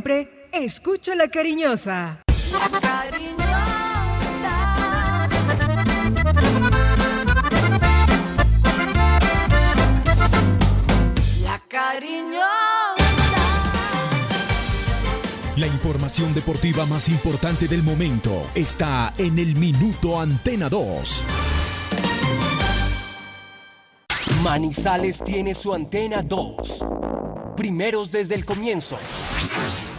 siempre, escucho la cariñosa. La cariñosa. La cariñosa. La información deportiva más importante del momento está en el Minuto Antena 2. Manizales tiene su antena 2. Primeros desde el comienzo.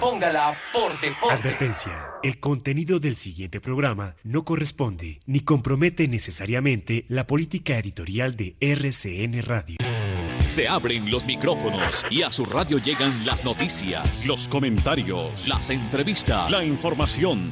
Póngala por deporte. Advertencia. El contenido del siguiente programa no corresponde ni compromete necesariamente la política editorial de RCN Radio. Se abren los micrófonos y a su radio llegan las noticias, los comentarios, las entrevistas, la información.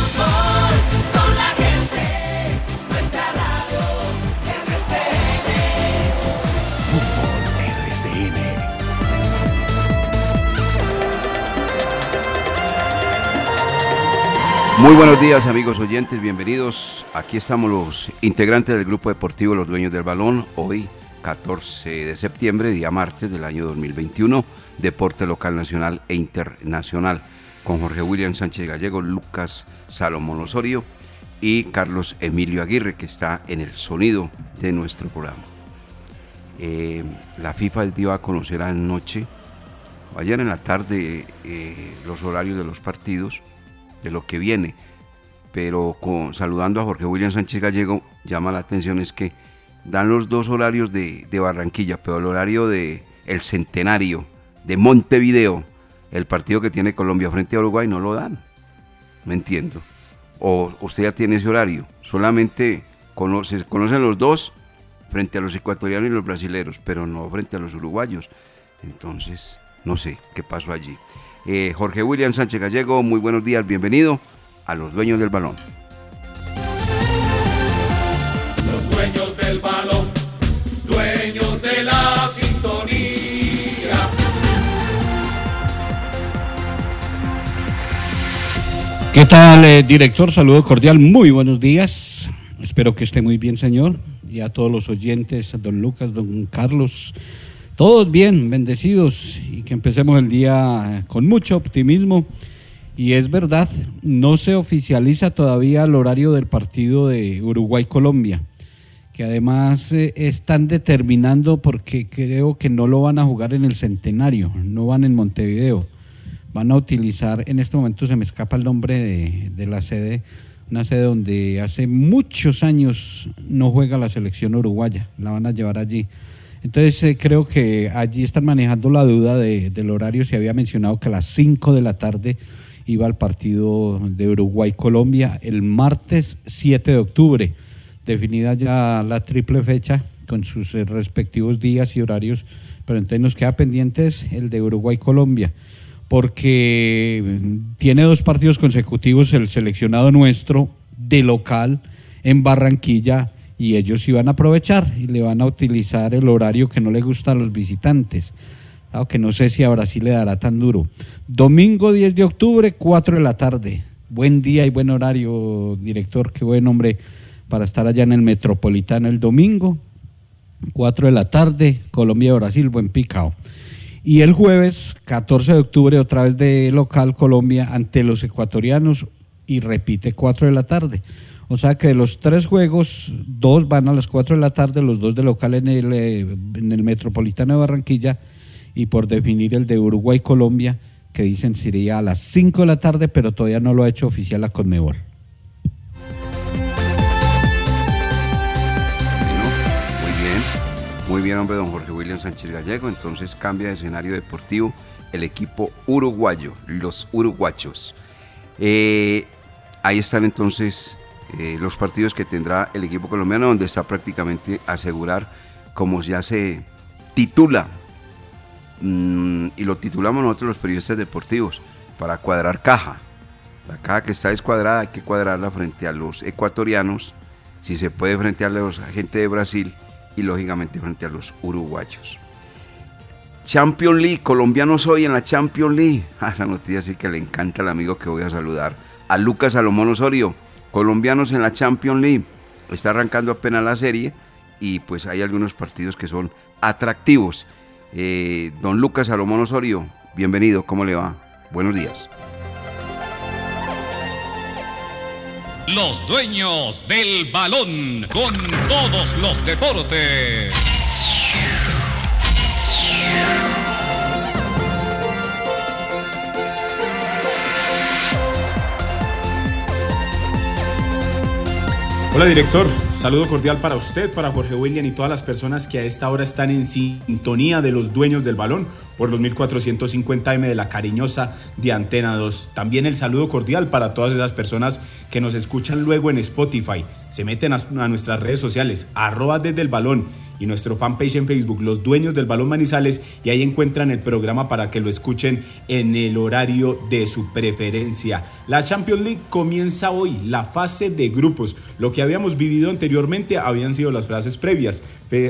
Muy buenos días amigos oyentes, bienvenidos. Aquí estamos los integrantes del grupo deportivo Los Dueños del Balón. Hoy 14 de septiembre, día martes del año 2021, deporte local, nacional e internacional, con Jorge William Sánchez Gallego, Lucas Salomón Osorio y Carlos Emilio Aguirre, que está en el sonido de nuestro programa. Eh, la FIFA dio a conocer anoche, ayer en la tarde, eh, los horarios de los partidos de lo que viene. Pero con, saludando a Jorge William Sánchez Gallego, llama la atención es que dan los dos horarios de, Barranquilla, pero el horario de el centenario de Montevideo, el partido que tiene Colombia frente a Uruguay, no lo dan. ¿Me entiendo? O usted ya tiene ese horario. Solamente se conocen los dos frente a los ecuatorianos y los brasileños, pero no frente a los uruguayos. Entonces, no sé qué pasó allí. Eh, Jorge William Sánchez Gallego, muy buenos días, bienvenido a los dueños del balón. Los dueños del balón, dueños de la sintonía. ¿Qué tal, eh, director? Saludo cordial, muy buenos días. Espero que esté muy bien, señor. Y a todos los oyentes, don Lucas, don Carlos, todos bien, bendecidos y que empecemos el día con mucho optimismo. Y es verdad, no se oficializa todavía el horario del partido de Uruguay-Colombia, que además eh, están determinando porque creo que no lo van a jugar en el centenario, no van en Montevideo. Van a utilizar, en este momento se me escapa el nombre de, de la sede, una sede donde hace muchos años no juega la selección uruguaya, la van a llevar allí. Entonces eh, creo que allí están manejando la duda del horario. Se había mencionado que a las 5 de la tarde iba al partido de Uruguay-Colombia el martes 7 de octubre. Definida ya la triple fecha con sus eh, respectivos días y horarios, pero entonces nos queda pendientes el de Uruguay-Colombia, porque tiene dos partidos consecutivos el seleccionado nuestro de local en Barranquilla y ellos iban a aprovechar y le van a utilizar el horario que no le gusta a los visitantes. Aunque no sé si a Brasil le dará tan duro. Domingo 10 de octubre, 4 de la tarde. Buen día y buen horario, director. Qué buen hombre para estar allá en el Metropolitano el domingo. 4 de la tarde, Colombia-Brasil, buen picao. Y el jueves, 14 de octubre, otra vez de local Colombia ante los ecuatorianos y repite 4 de la tarde. O sea que de los tres juegos, dos van a las 4 de la tarde, los dos de local en el, eh, en el Metropolitano de Barranquilla y por definir el de Uruguay-Colombia, que dicen sería a las 5 de la tarde, pero todavía no lo ha hecho oficial la Conmebol. muy bien, muy bien hombre don Jorge William Sánchez Gallego, entonces cambia de escenario deportivo el equipo uruguayo, los uruguachos. Eh, ahí están entonces eh, los partidos que tendrá el equipo colombiano, donde está prácticamente asegurar, como ya se titula, mm, y lo titulamos nosotros los periodistas deportivos, para cuadrar caja. La caja que está descuadrada hay que cuadrarla frente a los ecuatorianos si se puede frente a los gente de Brasil y lógicamente frente a los uruguayos. Champions League, colombianos hoy en la Champions League. Ah, esa noticia sí que le encanta al amigo que voy a saludar. A Lucas Salomón Osorio, colombianos en la Champions League. Está arrancando apenas la serie y pues hay algunos partidos que son atractivos. Eh, don Lucas Salomón Osorio, bienvenido, ¿cómo le va? Buenos días. Los dueños del balón con todos los deportes. Hola director, saludo cordial para usted, para Jorge William y todas las personas que a esta hora están en sintonía de los dueños del balón por los 1450M de la cariñosa de Antena 2. También el saludo cordial para todas esas personas que nos escuchan luego en Spotify, se meten a, nuestras redes sociales, arroba desde el balón y nuestro fanpage en Facebook, Los Dueños del Balón Manizales, y ahí encuentran el programa para que lo escuchen en el horario de su preferencia. La Champions League comienza hoy, la fase de grupos. Lo que habíamos vivido anteriormente habían sido las frases previas,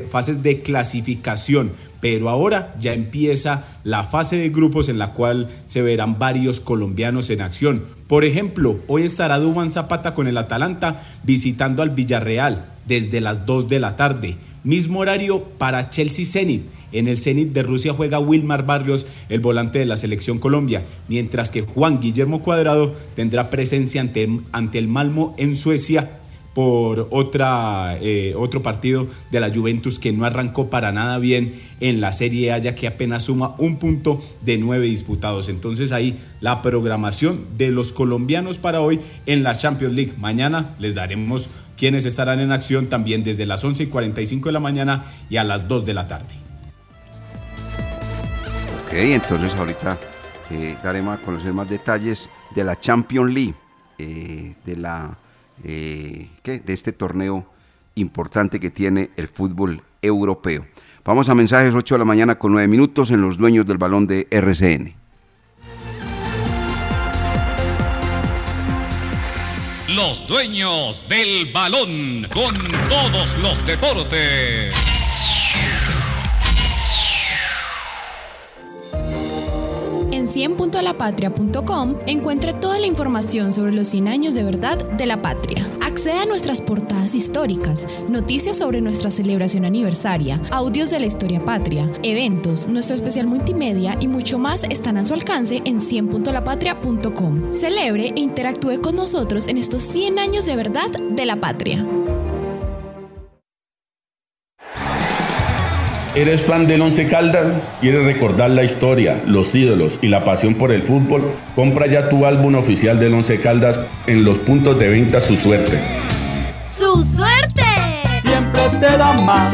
fases de clasificación, pero ahora ya empieza la fase de grupos en la cual se verán varios colombianos en acción. Por ejemplo, hoy estará Dubán Zapata con el Atalanta visitando al Villarreal desde las 2 de la tarde. Mismo horario para Chelsea Zenit. En el Zenit de Rusia juega Wilmar Barrios, el volante de la selección Colombia, mientras que Juan Guillermo Cuadrado tendrá presencia ante, ante el Malmo en Suecia por otra, eh, otro partido de la Juventus que no arrancó para nada bien en la Serie A, ya que apenas suma un punto de nueve disputados. Entonces ahí la programación de los colombianos para hoy en la Champions League. Mañana les daremos quienes estarán en acción también desde las 11 y 45 de la mañana y a las 2 de la tarde. Ok, entonces ahorita eh, daremos a conocer más detalles de la Champions League, eh, de la eh, de este torneo importante que tiene el fútbol europeo. Vamos a mensajes 8 de la mañana con 9 minutos en los dueños del balón de RCN. Los dueños del balón con todos los deportes. 100.lapatria.com encuentre toda la información sobre los 100 años de verdad de la patria. Acceda a nuestras portadas históricas, noticias sobre nuestra celebración aniversaria, audios de la historia patria, eventos, nuestro especial multimedia y mucho más están a su alcance en 100.lapatria.com. Celebre e interactúe con nosotros en estos 100 años de verdad de la patria. ¿Eres fan del Once Caldas? ¿Quieres recordar la historia, los ídolos y la pasión por el fútbol? Compra ya tu álbum oficial del Once Caldas en los puntos de venta Su Suerte. ¡Su suerte! Siempre te da más.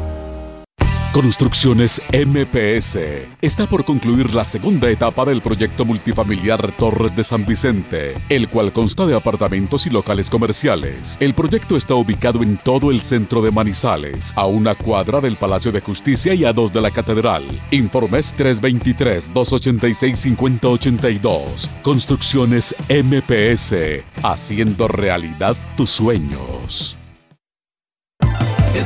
Construcciones MPS. Está por concluir la segunda etapa del proyecto multifamiliar Torres de San Vicente, el cual consta de apartamentos y locales comerciales. El proyecto está ubicado en todo el centro de Manizales, a una cuadra del Palacio de Justicia y a dos de la Catedral. Informes 323-286-5082. Construcciones MPS. Haciendo realidad tus sueños. El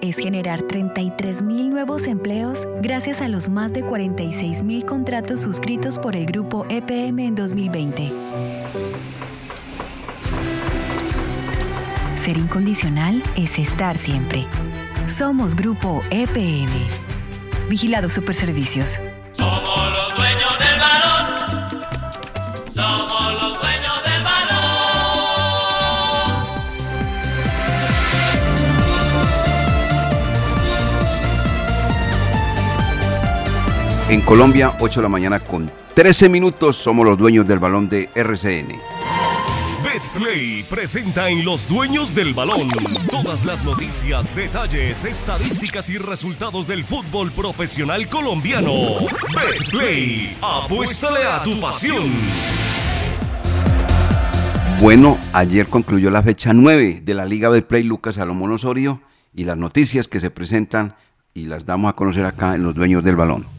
es generar 33.000 nuevos empleos gracias a los más de 46.000 contratos suscritos por el grupo EPM en 2020. Ser incondicional es estar siempre. Somos Grupo EPM. Vigilado Superservicios. Somos En Colombia, 8 de la mañana con 13 minutos, somos los dueños del balón de RCN. BetPlay presenta en Los Dueños del Balón todas las noticias, detalles, estadísticas y resultados del fútbol profesional colombiano. BetPlay, apuéstale a tu pasión. Bueno, ayer concluyó la fecha 9 de la Liga BetPlay Lucas Salomón Osorio y las noticias que se presentan y las damos a conocer acá en Los Dueños del Balón.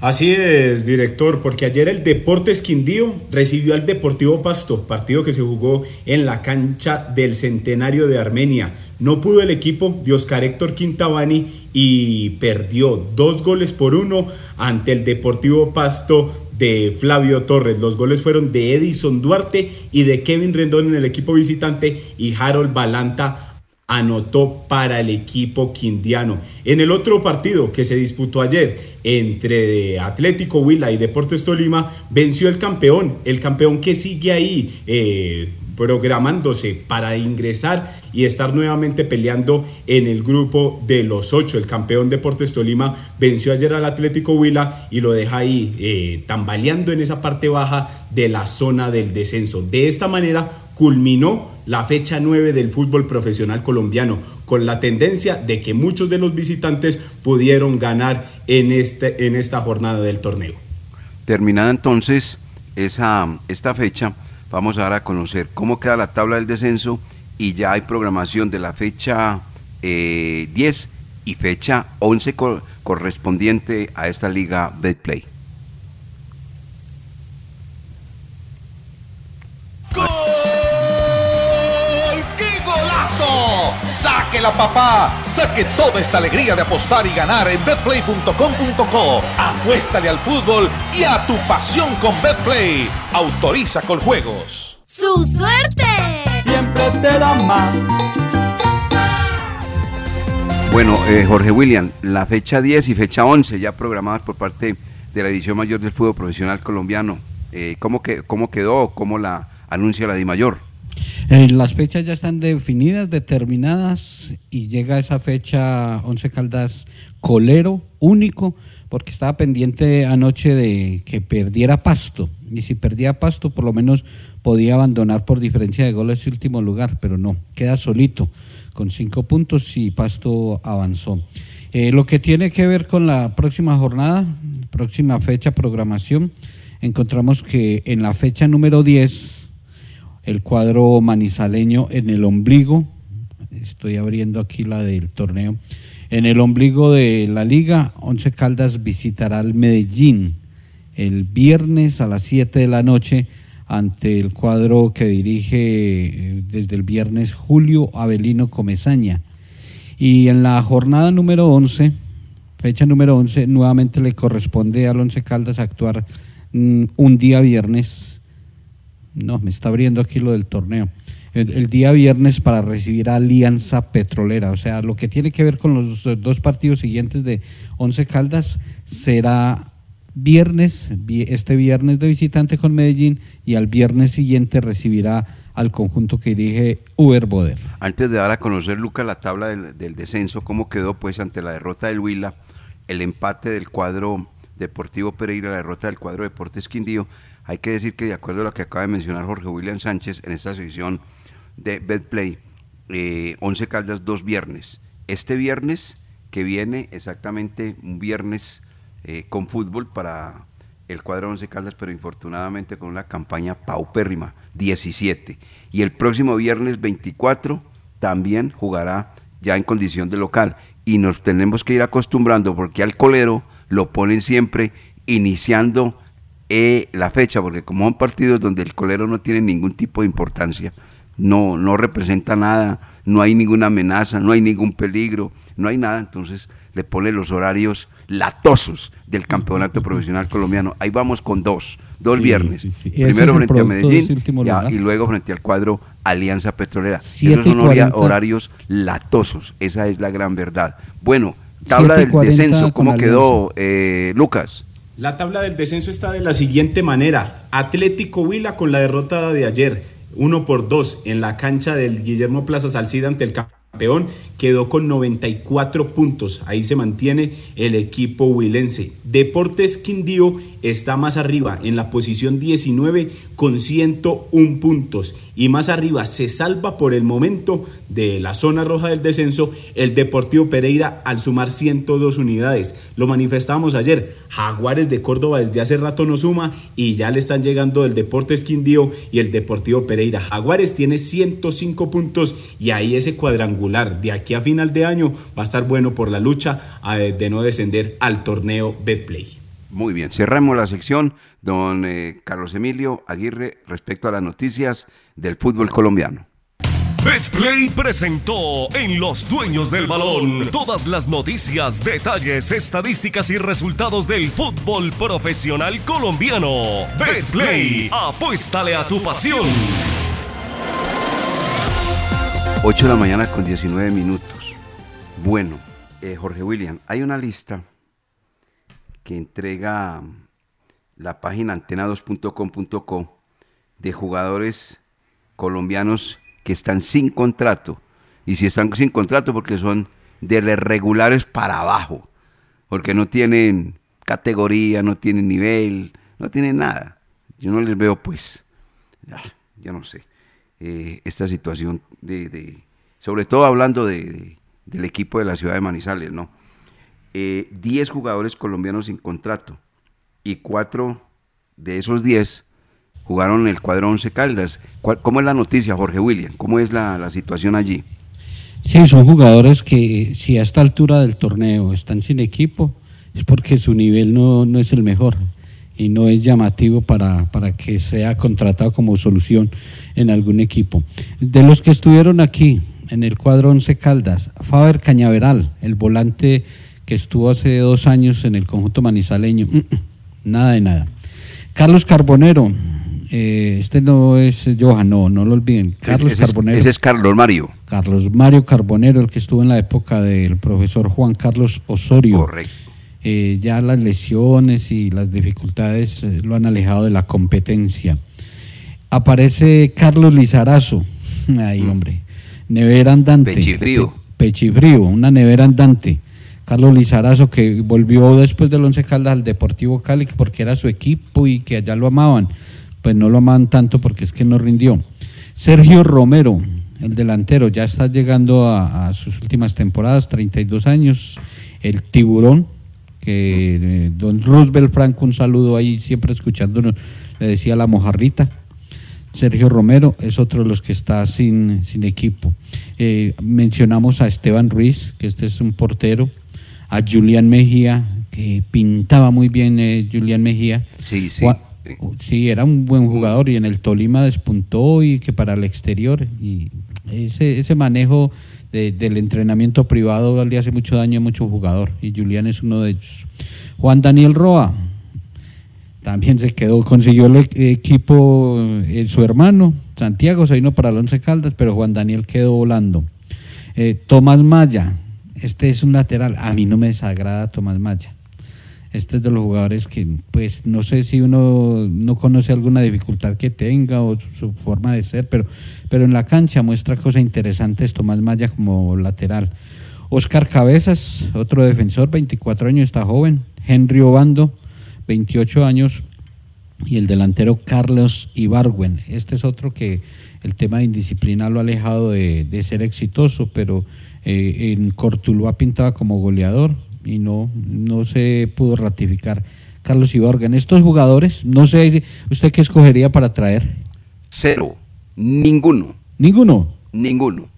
Así es, director, porque ayer el Deportes Quindío recibió al Deportivo Pasto, partido que se jugó en la cancha del Centenario de Armenia. No pudo el equipo de Oscar Héctor Quintabani y perdió dos goles por uno ante el Deportivo Pasto de Flavio Torres. Los goles fueron de Edison Duarte y de Kevin Rendón en el equipo visitante y Harold Balanta anotó para el equipo quindiano. En el otro partido que se disputó ayer entre Atlético Huila y Deportes Tolima, venció el campeón, el campeón que sigue ahí eh, programándose para ingresar y estar nuevamente peleando en el grupo de los ocho. El campeón Deportes Tolima venció ayer al Atlético Huila y lo deja ahí eh, tambaleando en esa parte baja de la zona del descenso. De esta manera culminó la fecha 9 del fútbol profesional colombiano, con la tendencia de que muchos de los visitantes pudieron ganar en, este, en esta jornada del torneo. Terminada entonces esa, esta fecha, vamos a dar a conocer cómo queda la tabla del descenso y ya hay programación de la fecha eh, 10 y fecha 11 co correspondiente a esta liga Betplay. Saque la papá, saque toda esta alegría de apostar y ganar en betplay.com.co. Apuéstale al fútbol y a tu pasión con Betplay. Autoriza con juegos. ¡Su suerte! Siempre te da más. Bueno, eh, Jorge William, la fecha 10 y fecha 11 ya programadas por parte de la edición mayor del fútbol profesional colombiano. Eh, ¿cómo, que, ¿Cómo quedó? ¿Cómo la anuncia la DIMAYOR? Eh, las fechas ya están definidas, determinadas y llega esa fecha 11 Caldas Colero único porque estaba pendiente anoche de que perdiera Pasto y si perdía Pasto por lo menos podía abandonar por diferencia de goles el último lugar, pero no, queda solito con cinco puntos y Pasto avanzó. Eh, lo que tiene que ver con la próxima jornada, próxima fecha, programación, encontramos que en la fecha número 10 el cuadro manizaleño en el ombligo, estoy abriendo aquí la del torneo, en el ombligo de la liga, Once Caldas visitará al Medellín el viernes a las 7 de la noche ante el cuadro que dirige eh, desde el viernes Julio Avelino Comezaña. Y en la jornada número 11, fecha número 11, nuevamente le corresponde al Once Caldas actuar mm, un día viernes no, me está abriendo aquí lo del torneo. El, día viernes para recibir a Alianza Petrolera. O sea, lo que tiene que ver con los dos partidos siguientes de Once Caldas será viernes, este viernes de visitante con Medellín y al viernes siguiente recibirá al conjunto que dirige Uber Boder. Antes de dar a conocer, Luca, la tabla del, del, descenso, cómo quedó pues ante la derrota del Huila, el empate del cuadro Deportivo Pereira, la derrota del cuadro Deportes Quindío, hay que decir que de acuerdo a lo que acaba de mencionar Jorge William Sánchez en esta sección de BetPlay, eh, 11 Caldas dos viernes. Este viernes que viene exactamente un viernes eh, con fútbol para el cuadro Once Caldas, pero infortunadamente con una campaña paupérrima, 17. Y el próximo viernes 24 también jugará ya en condición de local. Y nos tenemos que ir acostumbrando porque al colero lo ponen siempre iniciando eh, la fecha, porque como son partidos donde el colero no tiene ningún tipo de importancia, no, no representa nada, no hay ninguna amenaza, no hay ningún peligro, no hay nada, entonces le pone los horarios latosos del campeonato profesional colombiano. Ahí vamos con dos, dos viernes. Primero frente a Medellín y luego frente al cuadro Alianza Petrolera. Esos son horarios latosos, esa es la gran verdad. Bueno, tabla del descenso, ¿cómo quedó eh, Lucas? La tabla del descenso está de la siguiente manera. Atlético Huila con la derrota de ayer, uno por dos en la cancha del Guillermo Plaza Salcida ante el campeón, quedó con 94 puntos. Ahí se mantiene el equipo huilense. Deportes Quindío está más arriba en la posición 19 con 101 puntos y más arriba se salva por el momento de la zona roja del descenso el Deportivo Pereira al sumar 102 unidades. Lo manifestamos ayer, Jaguares de Córdoba desde hace rato no suma y ya le están llegando el Deportes Quindío y el Deportivo Pereira. Jaguares tiene 105 puntos y ahí ese cuadrangular de aquí a final de año va a estar bueno por la lucha eh, de no descender al torneo Betplay. Muy bien, cerramos la sección, don eh, Carlos Emilio Aguirre, respecto a las noticias del fútbol colombiano. Betplay presentó en Los Dueños del Balón todas las noticias, detalles, estadísticas y resultados del fútbol profesional colombiano. Betplay, apuéstale a tu pasión. 8 de la mañana con 19 minutos. Bueno, eh, Jorge William, hay una lista que entrega la página antena2.com.co de jugadores colombianos que están sin contrato. Y si están sin contrato porque son de regulares para abajo, porque no tienen categoría, no tienen nivel, no tienen nada. Yo no les veo pues, yo no sé, eh, esta situación de, sobre todo hablando de, del equipo de la ciudad de Manizales, ¿no? 10 eh, jugadores colombianos sin contrato y 4 de esos 10 jugaron en el cuadro 11 Caldas. ¿Cómo es la noticia, Jorge William? ¿Cómo es la, situación allí? Sí, son jugadores que si a esta altura del torneo están sin equipo, es porque su nivel no, no es el mejor y no es llamativo para, para, que sea contratado como solución en algún equipo. De los que estuvieron aquí en el cuadro 11 Caldas, Faber Cañaveral, el volante que estuvo hace dos años en el conjunto manizaleño. Mm, mm, nada de nada. Carlos Carbonero, eh, este no es Johan, no, no lo olviden. Carlos Carbonero. ese es Carlos Mario. Carlos Mario Carbonero, el que estuvo en la época del profesor Juan Carlos Osorio. Correcto. Eh, ya las lesiones y las dificultades eh, lo han alejado de la competencia. Aparece Carlos Lizarazo, ay mm. hombre, nevera andante. Pechifrío. Pechifrío, una nevera andante. Carlos Lizarazo, que volvió después del Once Caldas al Deportivo Cali porque era su equipo y que allá lo amaban. Pues no lo amaban tanto porque es que no rindió. Sergio Romero, el delantero, ya está llegando a, sus últimas temporadas, 32 años. El tiburón, que eh, don Roosevelt Franco, un saludo ahí, siempre escuchándonos, le decía la mojarrita. Sergio Romero es otro de los que está sin, sin equipo. Eh, mencionamos a Esteban Ruiz, que este es un portero a Julián Mejía, que pintaba muy bien eh, Julián Mejía. Sí, sí. Sí, era un buen jugador y en el Tolima despuntó y que para el exterior. Y ese, ese manejo del entrenamiento privado le hace mucho daño a mucho jugador y Julián es uno de ellos. Juan Daniel Roa también se quedó, consiguió el equipo eh, su hermano, Santiago se vino para el Once Caldas, pero Juan Daniel quedó volando. Eh, Tomás Maya, este es un lateral. A mí no me desagrada Tomás Maya. Este es de los jugadores que, pues, no sé si uno no conoce alguna dificultad que tenga o su, forma de ser, pero, pero en la cancha muestra cosas interesantes Tomás Maya como lateral. Oscar Cabezas, otro defensor, 24 años, está joven. Henry Obando, 28 años. Y el delantero Carlos Ibargüen. Este es otro que el tema de indisciplina lo ha alejado de, de ser exitoso, pero Eh, en Cortuluá pintaba como goleador y no, no se pudo ratificar Carlos Iborga. estos jugadores, no sé, ¿usted qué escogería para traer? Cero. Ninguno. ¿Ninguno? Ninguno.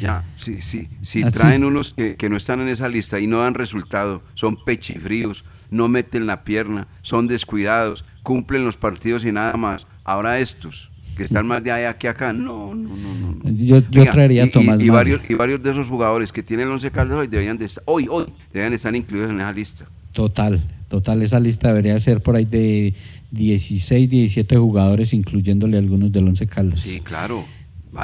Ya, sí, sí. Si traen unos que, que, no están en esa lista y no dan resultado, son pechifríos, no meten la pierna, son descuidados, cumplen los partidos y nada más. Ahora estos, que están más de allá que acá, no, no, no. no. Yo, yo traería a Tomás y, varios, y varios de esos jugadores que tienen el 11 Caldas hoy deberían de estar, hoy, hoy, deberían estar incluidos en esa lista. Total, total, esa lista debería ser por ahí de 16, 17 jugadores, incluyéndole algunos del 11 Caldas. Sí, claro.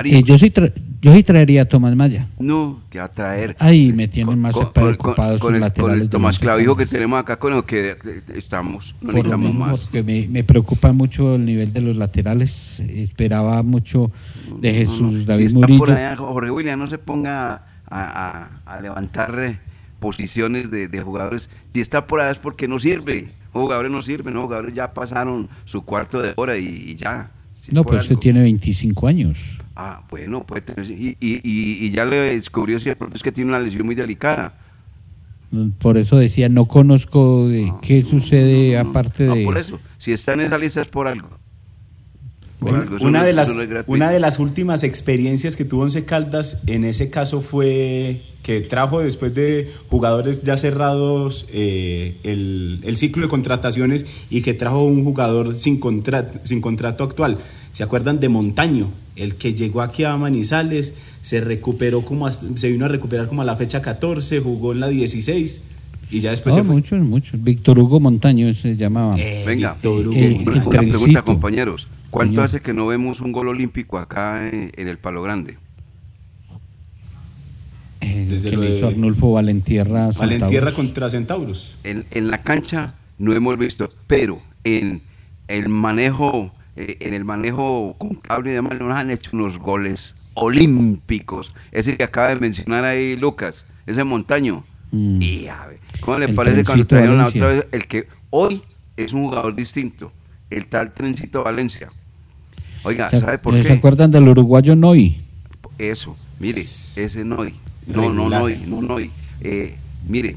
Eh, yo, sí yo sí traería a Tomás Maya. No, que a traer. Ahí me tienen más preocupados con, el, laterales. Con el Tomás Clavijo que tenemos acá con el que estamos. No necesitamos más. Porque me, me, preocupa mucho el nivel de los laterales. Esperaba mucho de Jesús David si Murillo. Por allá, Jorge William, no se ponga a, a, levantar eh, posiciones de, de, jugadores. Si está por allá es porque no sirve. Jugadores no sirven, jugadores ya pasaron su cuarto de hora y, ya. no, pero usted tiene 25 años. Ah, bueno, puede tener. Y, y, y, ya le descubrió si es que tiene una lesión muy delicada. Por eso decía, no conozco de qué sucede aparte de. por eso. Si está en esa lista es por algo. una, de las, una de las últimas experiencias que tuvo Once Caldas en ese caso fue que trajo después de jugadores ya cerrados eh, el, el, ciclo de contrataciones y que trajo un jugador sin, sin contrato actual. ¿Se acuerdan de Montaño? El que llegó aquí a Manizales, se recuperó como se vino a recuperar como a la fecha 14, jugó en la 16 y ya después se fue. Muchos, muchos. Víctor Hugo Montaño se llamaba. Eh, Venga, una, pregunta, compañeros. ¿Cuánto hace que no vemos un gol olímpico acá en, el Palo Grande? Desde que lo hizo Arnulfo Valentierra. Valentierra contra Centauros. En, en la cancha no hemos visto, pero en el manejo eh, en el manejo contable y demás, nos han hecho unos goles olímpicos. Ese que acaba de mencionar ahí Lucas, ese montaño. Mm. Y a ver, ¿cómo le parece cuando trajeron la otra vez el que hoy es un jugador distinto? El tal Trencito Valencia. Oiga, ¿sabe por qué? ¿Se acuerdan del uruguayo Noy? Eso, mire, ese Noy. No, no, Noy, no, Noy. Eh, mire,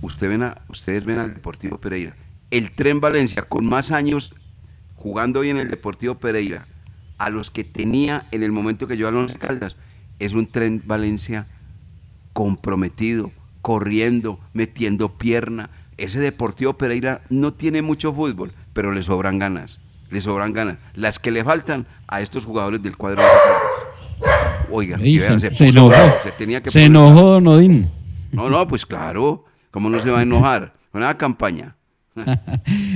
usted ven a, ustedes ven al Deportivo Pereira. El Tren Valencia, con más años jugando hoy en el Deportivo Pereira, a los que tenía en el momento que yo a Once Caldas, es un tren Valencia comprometido, corriendo, metiendo pierna. Ese Deportivo Pereira no tiene mucho fútbol, pero le sobran ganas, le sobran ganas. Las que le faltan a estos jugadores del cuadro. Oiga, se, se, enojó, se, tenía que se enojó Nodín. No, no, pues claro, ¿cómo no se va a enojar? Una campaña.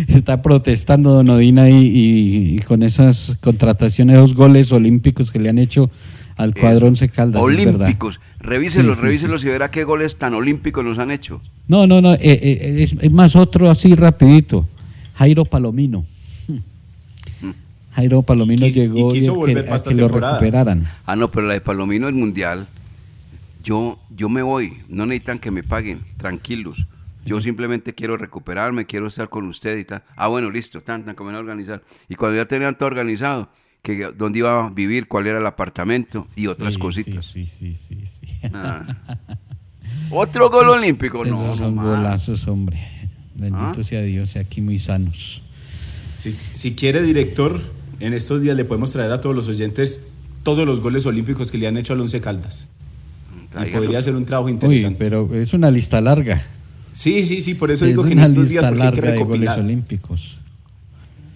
Está protestando Don Odina y, con esas contrataciones, esos goles olímpicos que le han hecho al eh, cuadro Once Caldas. Olímpicos, revíselos, revíselos y verá qué goles tan olímpicos nos han hecho. No, no, no, eh, eh, es, más otro así rapidito. Jairo Palomino. Jairo Palomino llegó y que, a que lo recuperaran. Ah, no, pero la de Palomino es mundial. Yo, yo me voy, no necesitan que me paguen, tranquilos. Yo simplemente quiero recuperarme, quiero estar con usted y tal. Ah, bueno, listo, tan, tan, como a organizar. Y cuando ya tenían todo organizado, que dónde iba a vivir, cuál era el apartamento y otras cositas. Sí, sí, sí, sí. Ah. Otro gol olímpico, no. son golazos, hombre. Bendito ¿Ah? sea Dios, aquí muy sanos. Si, si quiere, director, en estos días le podemos traer a todos los oyentes todos los goles olímpicos que le han hecho al Once Caldas. Y podría ser un trabajo interesante. pero es una lista larga. Sí, sí, sí, por eso digo que en estos días porque hay que recopilar. De goles olímpicos.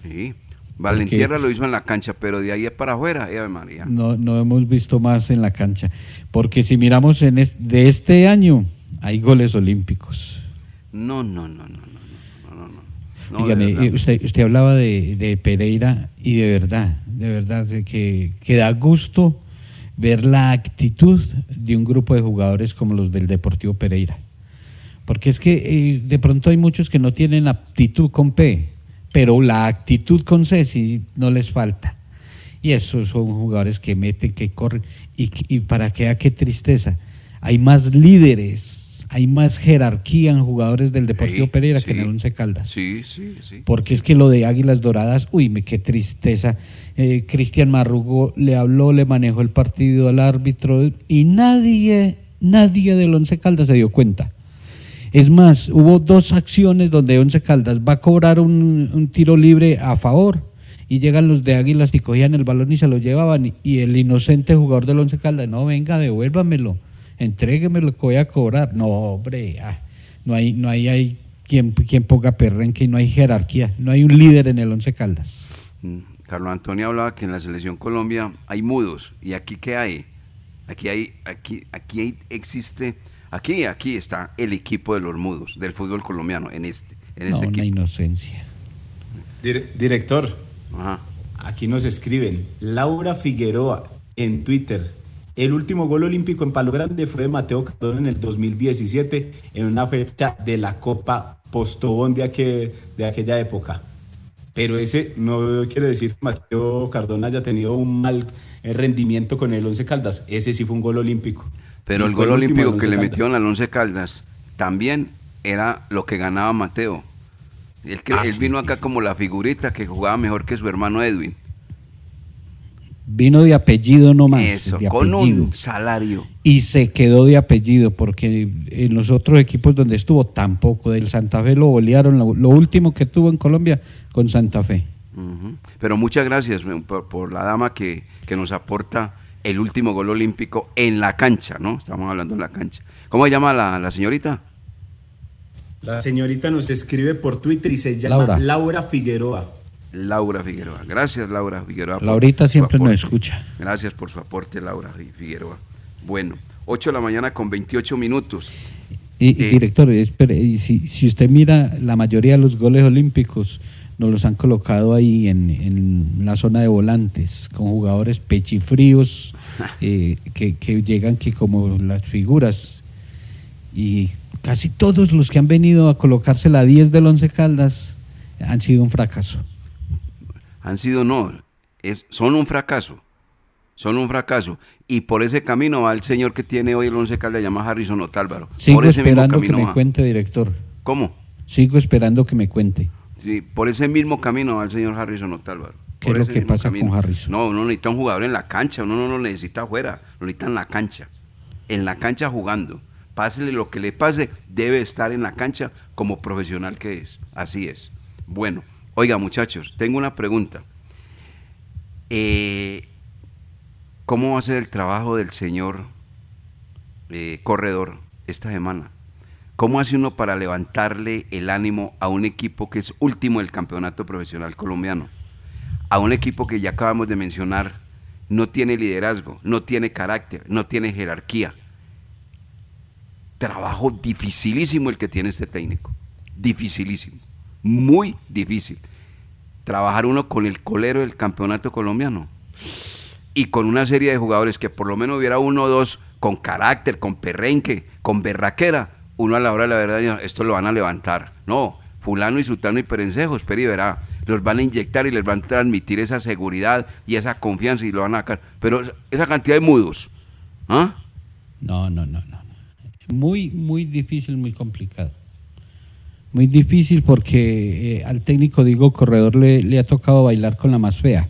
Sí. Valentierra lo hizo en la cancha, pero de ahí es para afuera, Eva María. No, no hemos visto más en la cancha. Porque si miramos en de este año, hay goles olímpicos. No, no, no, no, no, no, no. Dígame, usted, usted hablaba de, de, Pereira y de verdad, de verdad, que, que da gusto ver la actitud de un grupo de jugadores como los del Deportivo Pereira. Porque es que eh, de pronto hay muchos que no tienen aptitud con P, pero la actitud con C sí no les falta. Y esos son jugadores que meten, que corren. Y, y para que qué tristeza. Hay más líderes hay más jerarquía en jugadores del Deportivo Pereira que en el Once Caldas. Sí, sí, sí. Porque es que lo de Águilas Doradas, uy, me qué tristeza. Eh, Cristian Marrugo le habló, le manejó el partido al árbitro y nadie, nadie del Once Caldas se dio cuenta. Es más, hubo dos acciones donde Once Caldas va a cobrar un, tiro libre a favor y llegan los de Águilas y cogían el balón y se lo llevaban y el inocente jugador del Once Caldas, no, venga, devuélvamelo entréguemelo que voy a cobrar. No, hombre, ah, no hay, no hay, hay quien, quien ponga perrenque y no hay jerarquía, no hay un líder en el Once Caldas. Mm, Carlos Antonio hablaba que en la selección Colombia hay mudos y aquí qué hay? Aquí hay, aquí, aquí existe, aquí, aquí está el equipo de los mudos del fútbol colombiano en este, en no, este una inocencia. director, aquí nos escriben Laura Figueroa en Twitter. El último gol olímpico en Palo Grande fue de Mateo Cardona en el 2017 en una fecha de la Copa Postobón de, de aquella época. Pero ese no quiere decir que Mateo Cardona haya tenido un mal eh, rendimiento con el Once Caldas. Ese sí fue un gol olímpico. Pero el gol olímpico que le metieron al Once Caldas también era lo que ganaba Mateo. Él, que, ah, él vino acá como la figurita que jugaba mejor que su hermano Edwin. Vino de apellido nomás. Eso, de con un salario. Y se quedó de apellido, porque en los otros equipos donde estuvo tampoco. Del Santa Fe lo bolearon, lo, lo último que tuvo en Colombia con Santa Fe. Uh -huh. Pero muchas gracias por, por la dama que, que, nos aporta el último gol olímpico en la cancha, ¿no? Estamos hablando en la cancha. ¿Cómo se llama la, la señorita? La señorita nos escribe por Twitter y se llama Laura, Laura Figueroa. Laura Figueroa. Gracias, Laura Figueroa. Laurita siempre nos escucha. Gracias por su aporte, Laura Figueroa. Bueno, 8 de la mañana con 28 minutos. Y, eh, director, espere, y si, si, usted mira, la mayoría de los goles olímpicos nos los han colocado ahí en, en la zona de volantes, con jugadores pechifríos eh, que, que llegan que como las figuras. Y casi todos los que han venido a colocarse la 10 del Once Caldas han sido un fracaso han sido no, es, son un fracaso. Son un fracaso. Y por ese camino va el señor que tiene hoy el Once Caldas, llama Harrison Otálvaro. Sigo por ese esperando que me va. cuente, director. ¿Cómo? Sigo esperando que me cuente. Sí, por ese mismo camino va el señor Harrison Otálvaro. ¿Qué es lo que pasa camino. con Harrison? No, uno necesita un jugador en la cancha, uno no lo necesita afuera, lo necesita en la cancha. En la cancha jugando. Pásele lo que le pase, debe estar en la cancha como profesional que es. Así es. Bueno, Oiga, muchachos, tengo una pregunta. Eh, ¿Cómo va a ser el trabajo del señor eh, corredor esta semana? ¿Cómo hace uno para levantarle el ánimo a un equipo que es último del campeonato profesional colombiano? A un equipo que ya acabamos de mencionar, no tiene liderazgo, no tiene carácter, no tiene jerarquía. Trabajo dificilísimo el que tiene este técnico. Dificilísimo muy difícil. Trabajar uno con el colero del campeonato colombiano y con una serie de jugadores que por lo menos hubiera uno o dos con carácter, con perrenque, con berraquera, uno a la hora de la verdad, esto lo van a levantar. No, fulano y sutano y perencejo, espera y verá, los van a inyectar y les van a transmitir esa seguridad y esa confianza y lo van a sacar. Pero esa cantidad de mudos, ¿ah? No, no, no, no. Muy, muy difícil, muy complicado. Muy difícil porque eh, al técnico Diego Corredor le, le, ha tocado bailar con la más fea,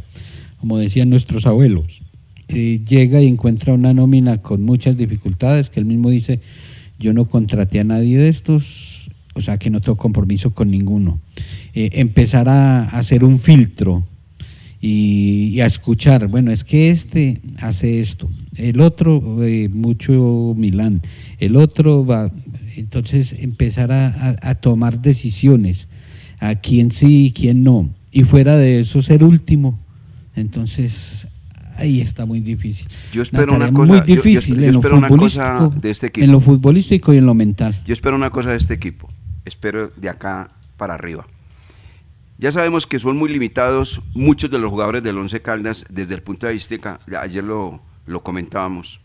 como decían nuestros abuelos. Eh, llega y encuentra una nómina con muchas dificultades, que él mismo dice, yo no contraté a nadie de estos, o sea que no tengo compromiso con ninguno. Eh, empezar a, hacer un filtro y, a escuchar, bueno, es que este hace esto, el otro, eh, mucho Milán, el otro va, entonces empezar a, a, tomar decisiones, a quién sí y quién no, y fuera de eso ser último. Entonces ahí está muy difícil. Yo espero una, cosa, muy difícil yo, yo, yo espero una cosa de este equipo. En lo futbolístico y en lo mental. Yo espero una cosa de este equipo. Espero de acá para arriba. Ya sabemos que son muy limitados muchos de los jugadores del Once Caldas desde el punto de vista, ayer lo, lo comentábamos,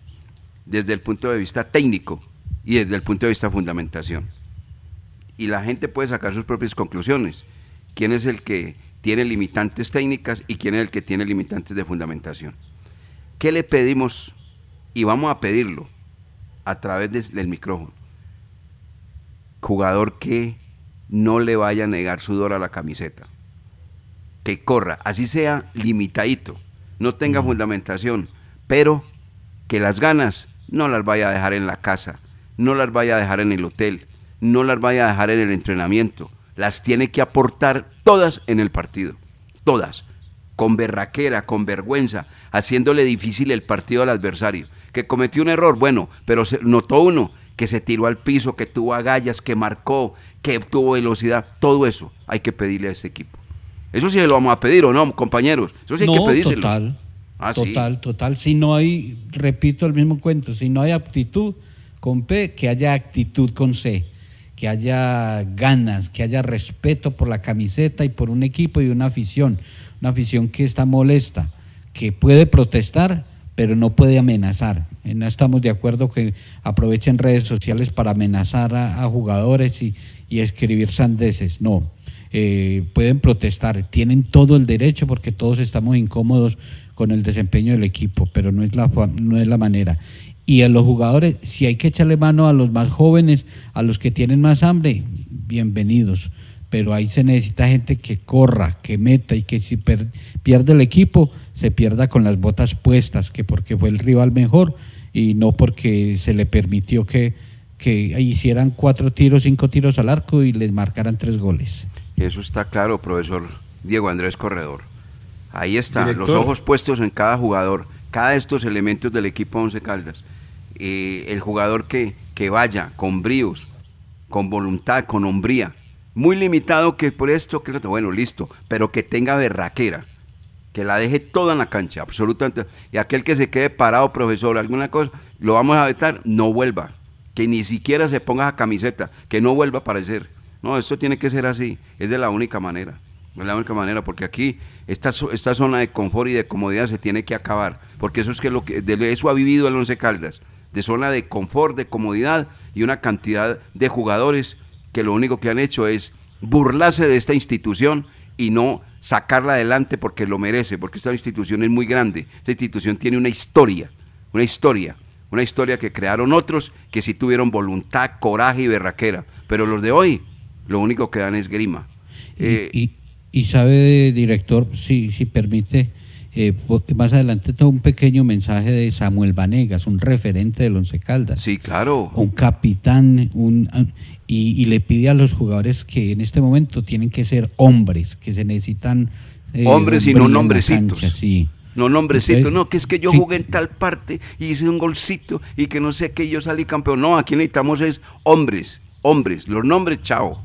desde el punto de vista técnico y desde el punto de vista fundamentación. Y la gente puede sacar sus propias conclusiones. ¿Quién es el que tiene limitantes técnicas y quién es el que tiene limitantes de fundamentación? ¿Qué le pedimos? Y vamos a pedirlo a través de, del micrófono. jugador que no le vaya a negar sudor a la camiseta. Que corra, así sea limitadito, no tenga fundamentación, pero que las ganas no las vaya a dejar en la casa, no las vaya a dejar en el hotel, no las vaya a dejar en el entrenamiento, las tiene que aportar todas en el partido, todas, con berraquera, con vergüenza, haciéndole difícil el partido al adversario. Que cometió un error, bueno, pero se notó uno que se tiró al piso, que tuvo agallas, que marcó, que tuvo velocidad, todo eso hay que pedirle a este equipo. Eso sí lo vamos a pedir o no, compañeros. Eso sí hay que pedírselo. Total, Ah, sí. total, total. Si no hay, repito el mismo cuento, si no hay aptitud con P, que haya actitud con C, que haya ganas, que haya respeto por la camiseta y por un equipo y una afición, una afición que está molesta, que puede protestar, pero no puede amenazar. Eh, No estamos de acuerdo que aprovechen redes sociales para amenazar a, jugadores y, escribir sandeces. No, eh, pueden protestar, tienen todo el derecho porque todos estamos incómodos con el desempeño del equipo, pero no es la, no es la manera. Y a los jugadores, si hay que echarle mano a los más jóvenes, a los que tienen más hambre, bienvenidos. Pero ahí se necesita gente que corra, que meta y que si per- pierde el equipo, se pierda con las botas puestas, que porque fue el rival mejor y no porque se le permitió que, que hicieran cuatro tiros, cinco tiros al arco y les marcaran tres goles. Eso está claro, profesor Diego Andrés Corredor. Ahí está, Director. los ojos puestos en cada jugador, cada de estos elementos del equipo Once Caldas. Eh, el jugador que, que vaya con bríos, con voluntad, con hombría. Muy limitado que por esto, que bueno, listo, pero que tenga berraquera, que la deje toda en la cancha, absolutamente. Y aquel que se quede parado, profesor, alguna cosa, lo vamos a vetar, no vuelva. Que ni siquiera se ponga esa camiseta, que no vuelva a aparecer. No, esto tiene que ser así, es de la única manera. Es la única manera, porque aquí esta, esta zona de confort y de comodidad se tiene que acabar, porque eso es que lo que de eso ha vivido el Once Caldas, de zona de confort, de comodidad y una cantidad de jugadores que lo único que han hecho es burlarse de esta institución y no sacarla adelante porque lo merece, porque esta institución es muy grande, esta institución tiene una historia, una historia, una historia que crearon otros que sí tuvieron voluntad, coraje y berraquera, pero los de hoy lo único que dan es grima. Eh, y, y sabe, director, si, si permite, eh, porque más adelante tengo un pequeño mensaje de Samuel Vanegas, un referente del Once Caldas. Sí, claro. Un capitán, un, y, y le pide a los jugadores que en este momento tienen que ser hombres, que se necesitan... eh, Hombres y no nombrecitos. cancha, sí. No, nombrecito, no, que es que yo jugué en tal parte y hice un golcito y que no sé que yo salí campeón. No, aquí necesitamos es hombres, hombres, los nombres, chao.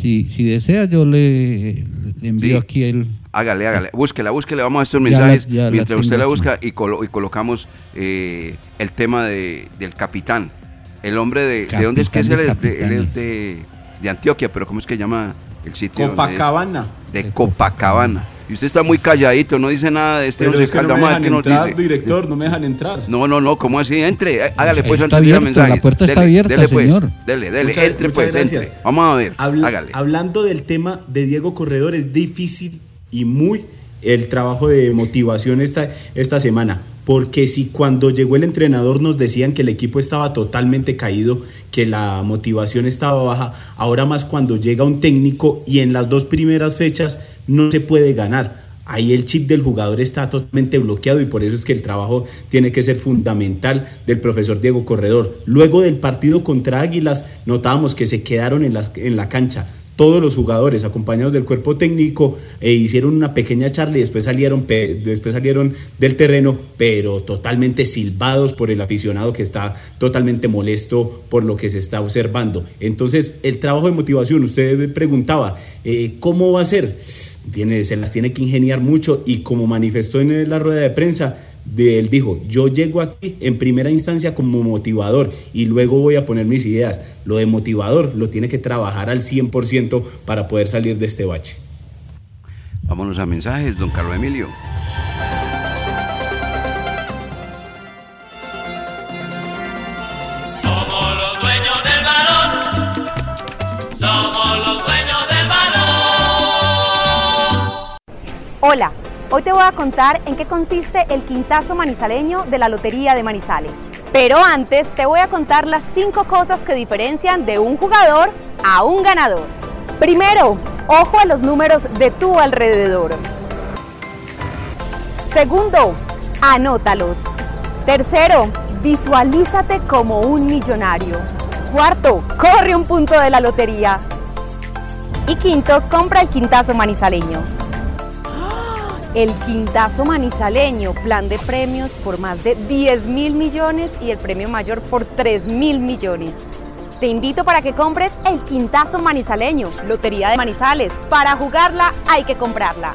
Si, si desea, yo le, le envío Sí. aquí el... Hágale, hágale, búsquela, búsquela, vamos a estos Ya la- mensajes la mientras usted la busca y, colo- y colocamos eh, el tema de, del capitán, el hombre de, ¿de dónde es que es él? Es de él es de, de Antioquia, pero ¿cómo es que llama el sitio? Copacabana. De Copacabana. Y usted está muy calladito, no dice nada de este Pero Once es que no me dejan nos entrar, dice. director, no me dejan entrar. No, no, no, ¿cómo así? Entre, eh, hágale pues Está antes abierto, mensajes. la puerta está Dele, abierta, dele, pues, señor. Dele, dele, Muchas- entre muchas pues, gracias. entre. Vamos a ver, Habla- hágale. Hablando del tema de Diego Corredor, es difícil y muy el trabajo de motivación esta, esta semana. Porque si cuando llegó el entrenador nos decían que el equipo estaba totalmente caído, que la motivación estaba baja, ahora más cuando llega un técnico y en las dos primeras fechas no se puede ganar. Ahí el chip del jugador está totalmente bloqueado y por eso es que el trabajo tiene que ser fundamental del profesor Diego Corredor. Luego del partido contra Águilas notábamos que se quedaron en la, en la cancha. Todos los jugadores acompañados del cuerpo técnico eh, hicieron una pequeña charla y después salieron, después salieron del terreno, pero totalmente silbados por el aficionado que está totalmente molesto por lo que se está observando. Entonces, el trabajo de motivación, usted preguntaba, eh, ¿cómo va a ser? Tiene, se las tiene que ingeniar mucho y como manifestó en la rueda de prensa, de él dijo, yo llego aquí en primera instancia como motivador y luego voy a poner mis ideas. Lo de motivador lo tiene que trabajar al 100% para poder salir de este bache. Vámonos a mensajes, don Carlos Emilio. Somos los dueños del balón. Somos los dueños del balón. Hola, hoy te voy a contar en qué consiste el quintazo manizaleño de la Lotería de Manizales. Pero antes te voy a contar las 5 cosas que diferencian de un jugador a un ganador. Primero, ojo a los números de tu alrededor. Segundo, anótalos. Tercero, visualízate como un millonario. Cuarto, corre un punto de la lotería. Y quinto, compra el quintazo manizaleño. El quintazo manizaleño, plan de premios por más de 10 mil millones y el premio mayor por 3 mil millones. Te invito para que compres el quintazo manizaleño, Lotería de Manizales. Para jugarla hay que comprarla.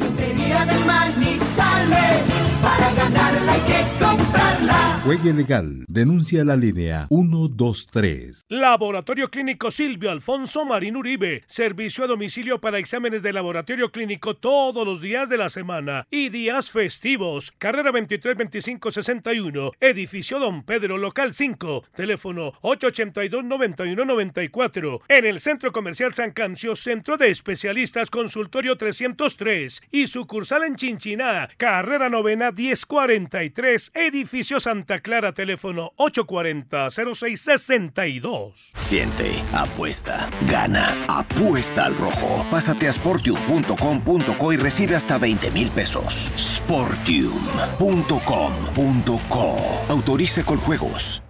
Lotería de Manizales, para ganarla hay que comprarla. Juegue legal. Denuncia la línea 123. Laboratorio Clínico Silvio Alfonso Marín Uribe. Servicio a domicilio para exámenes de laboratorio clínico todos los días de la semana y días festivos. Carrera 23 25 61. Edificio Don Pedro, local 5. Teléfono 882 91 94. En el Centro Comercial San Cancio, Centro de Especialistas Consultorio 303 y sucursal en Chinchiná. Carrera novena 1043. Edificio Santa Clara, teléfono 840-0662. Siente, apuesta, gana, apuesta al rojo. Pásate a sportium.com.co y recibe hasta 20 mil pesos. Sportium.com.co. Autorice con juegos.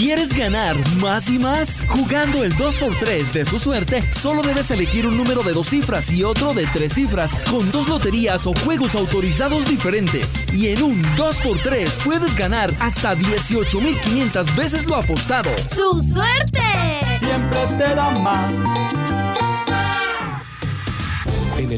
¿Quieres ganar más y más? Jugando el 2x3 de su suerte, solo debes elegir un número de dos cifras y otro de tres cifras, con dos loterías o juegos autorizados diferentes. Y en un 2x3 puedes ganar hasta 18.500 veces lo apostado. ¡Su suerte! Siempre te da más.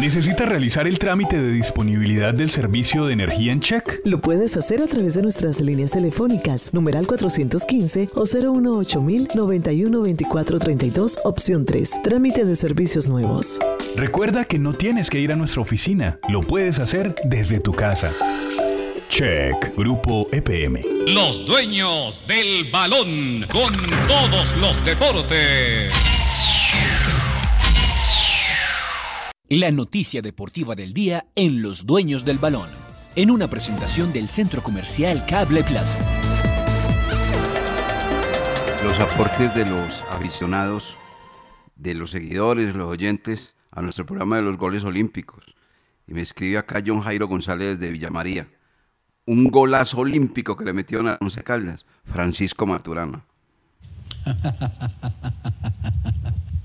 ¿Necesita realizar el trámite de disponibilidad del servicio de energía en check? Lo puedes hacer a través de nuestras líneas telefónicas, numeral 415 o 018 91 24 32, opción 3, trámite de servicios nuevos. Recuerda que no tienes que ir a nuestra oficina, lo puedes hacer desde tu casa. Check, Grupo EPM. Los dueños del balón con todos los deportes. La noticia deportiva del día en Los Dueños del Balón, en una presentación del Centro Comercial Cable Plaza. Los aportes de los aficionados, de los seguidores, los oyentes a nuestro programa de los goles olímpicos. Y me escribe acá John Jairo González de Villamaría. Un golazo olímpico que le metieron a Once Caldas, Francisco Maturana.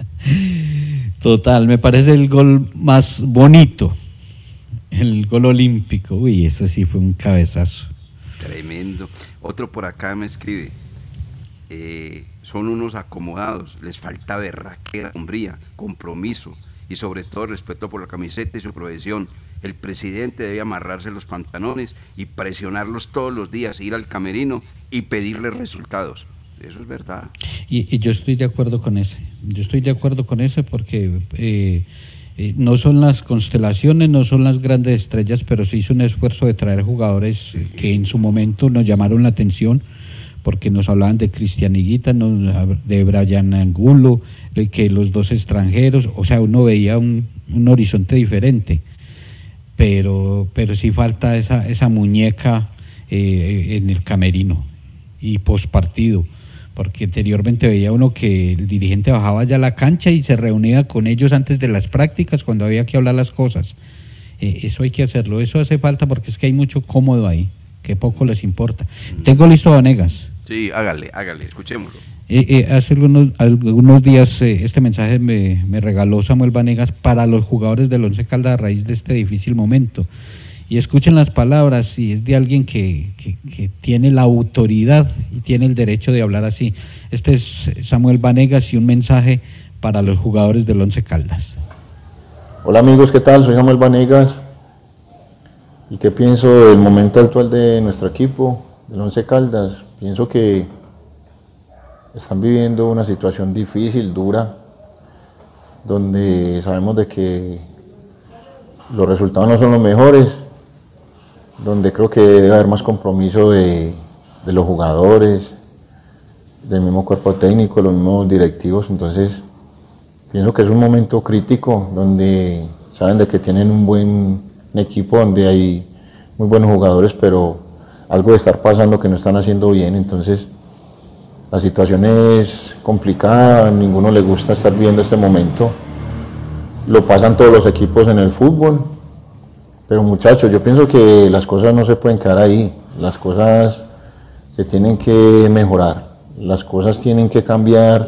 Total, me parece el gol más bonito. El gol olímpico. Uy, ese sí fue un cabezazo. Tremendo. Otro por acá me escribe. eh, son unos acomodados, les falta berraquera, hombría, compromiso y sobre todo respeto por la camiseta y su profesión. El presidente debe amarrarse los pantalones y presionarlos todos los días, ir al camerino y pedirles resultados. Eso es verdad. Y, y yo estoy de acuerdo con ese. Yo estoy de acuerdo con ese porque eh, eh, no son las constelaciones, no son las grandes estrellas, pero se hizo un esfuerzo de traer jugadores eh, que en su momento nos llamaron la atención porque nos hablaban de Cristian Higuita, de Brian Angulo, de que los dos extranjeros, o sea, uno veía un, un horizonte diferente, pero, pero sí falta esa, esa muñeca eh, en el camerino y pospartido, porque anteriormente veía uno que el dirigente bajaba ya a la cancha y se reunía con ellos antes de las prácticas cuando había que hablar las cosas. Eh, eso hay que hacerlo, eso hace falta porque es que hay mucho cómodo ahí, que poco les importa. Tengo listo a Vanegas. Sí, hágale, hágale, escuchémoslo. Eh, eh, hace algunos, algunos días este mensaje me, me, regaló Samuel Vanegas para los jugadores del Once Caldas a raíz de este difícil momento. Y escuchen las palabras, y es de alguien que, que, tiene la autoridad y tiene el derecho de hablar así. Este es Samuel Vanegas y un mensaje para los jugadores del Once Caldas. Hola amigos, ¿qué tal? Soy Samuel Vanegas. ¿Y qué pienso del momento actual de nuestro equipo, del Once Caldas? Pienso que están viviendo una situación difícil, dura, donde sabemos de que los resultados no son los mejores, donde creo que debe haber más compromiso de, los jugadores, del mismo cuerpo técnico, los mismos directivos, entonces pienso que es un momento crítico donde saben de que tienen un buen equipo, donde hay muy buenos jugadores, pero algo de estar pasando que no están haciendo bien, entonces la situación es complicada, a ninguno le gusta estar viendo este momento. Lo pasan todos los equipos en el fútbol. Pero muchachos, yo pienso que las cosas no se pueden quedar ahí. Las cosas se tienen que mejorar. Las cosas tienen que cambiar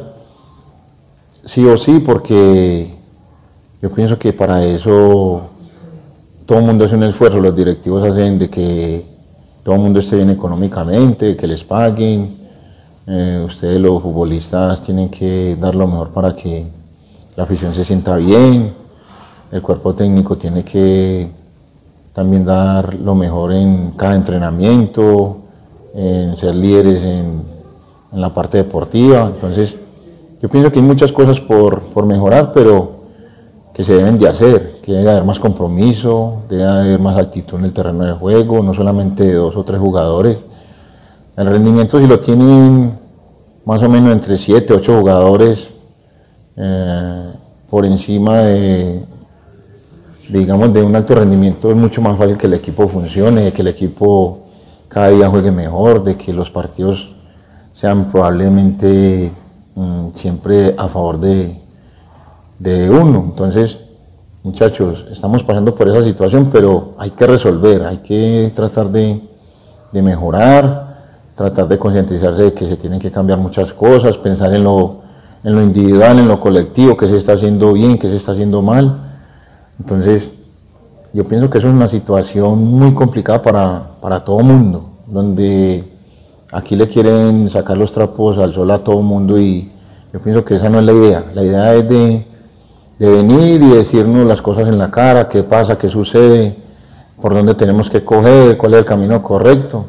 sí o sí porque yo pienso que para eso todo el mundo hace un esfuerzo. Los directivos hacen de que todo el mundo esté bien económicamente, que les paguen eh, ustedes los futbolistas tienen que dar lo mejor para que la afición se sienta bien, el cuerpo técnico tiene que también dar lo mejor en cada entrenamiento, en ser líderes en, la parte deportiva. Entonces, yo pienso que hay muchas cosas por, por, mejorar, pero que se deben de hacer, que debe haber más compromiso, debe haber más actitud en el terreno de juego, no solamente dos o tres jugadores, el rendimiento si lo tienen más o menos entre 7, 8 jugadores eh, por encima de, digamos, de un alto rendimiento es mucho más fácil que el equipo funcione, que el equipo cada día juegue mejor, de que los partidos sean probablemente mm, siempre a favor de, de uno. Entonces, muchachos, estamos pasando por esa situación, pero hay que resolver, hay que tratar de, de mejorar tratar de concientizarse de que se tienen que cambiar muchas cosas, pensar en lo, en lo individual, en lo colectivo, qué se está haciendo bien, qué se está haciendo mal. Entonces, yo pienso que eso es una situación muy complicada para, para todo mundo, donde aquí le quieren sacar los trapos al sol a todo mundo y yo pienso que esa no es la idea. La idea es de, de venir y decirnos las cosas en la cara, qué pasa, qué sucede, por dónde tenemos que coger, cuál es el camino correcto.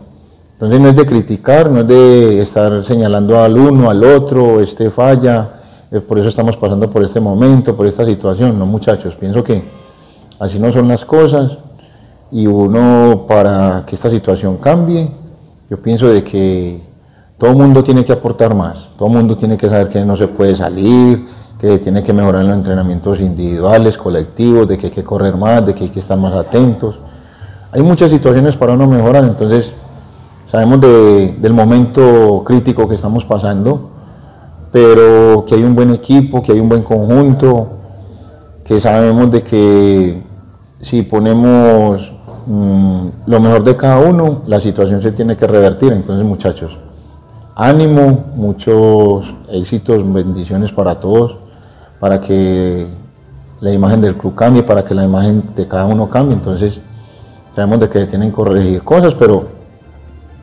Entonces no es de criticar, no es de estar señalando al uno, al otro, este falla, eh, por eso estamos pasando por este momento, por esta situación, no muchachos, pienso que así no son las cosas y uno para que esta situación cambie, yo pienso de que todo el mundo tiene que aportar más, todo el mundo tiene que saber que no se puede salir, que tiene que mejorar los entrenamientos individuales, colectivos, de que hay que correr más, de que hay que estar más atentos. Hay muchas situaciones para uno mejorar, entonces Sabemos de, del momento crítico que estamos pasando, pero que hay un buen equipo, que hay un buen conjunto, que sabemos de que si ponemos mmm, lo mejor de cada uno, la situación se tiene que revertir. Entonces, muchachos, ánimo, muchos éxitos, bendiciones para todos, para que la imagen del club cambie, para que la imagen de cada uno cambie. Entonces, sabemos de que tienen que corregir cosas, pero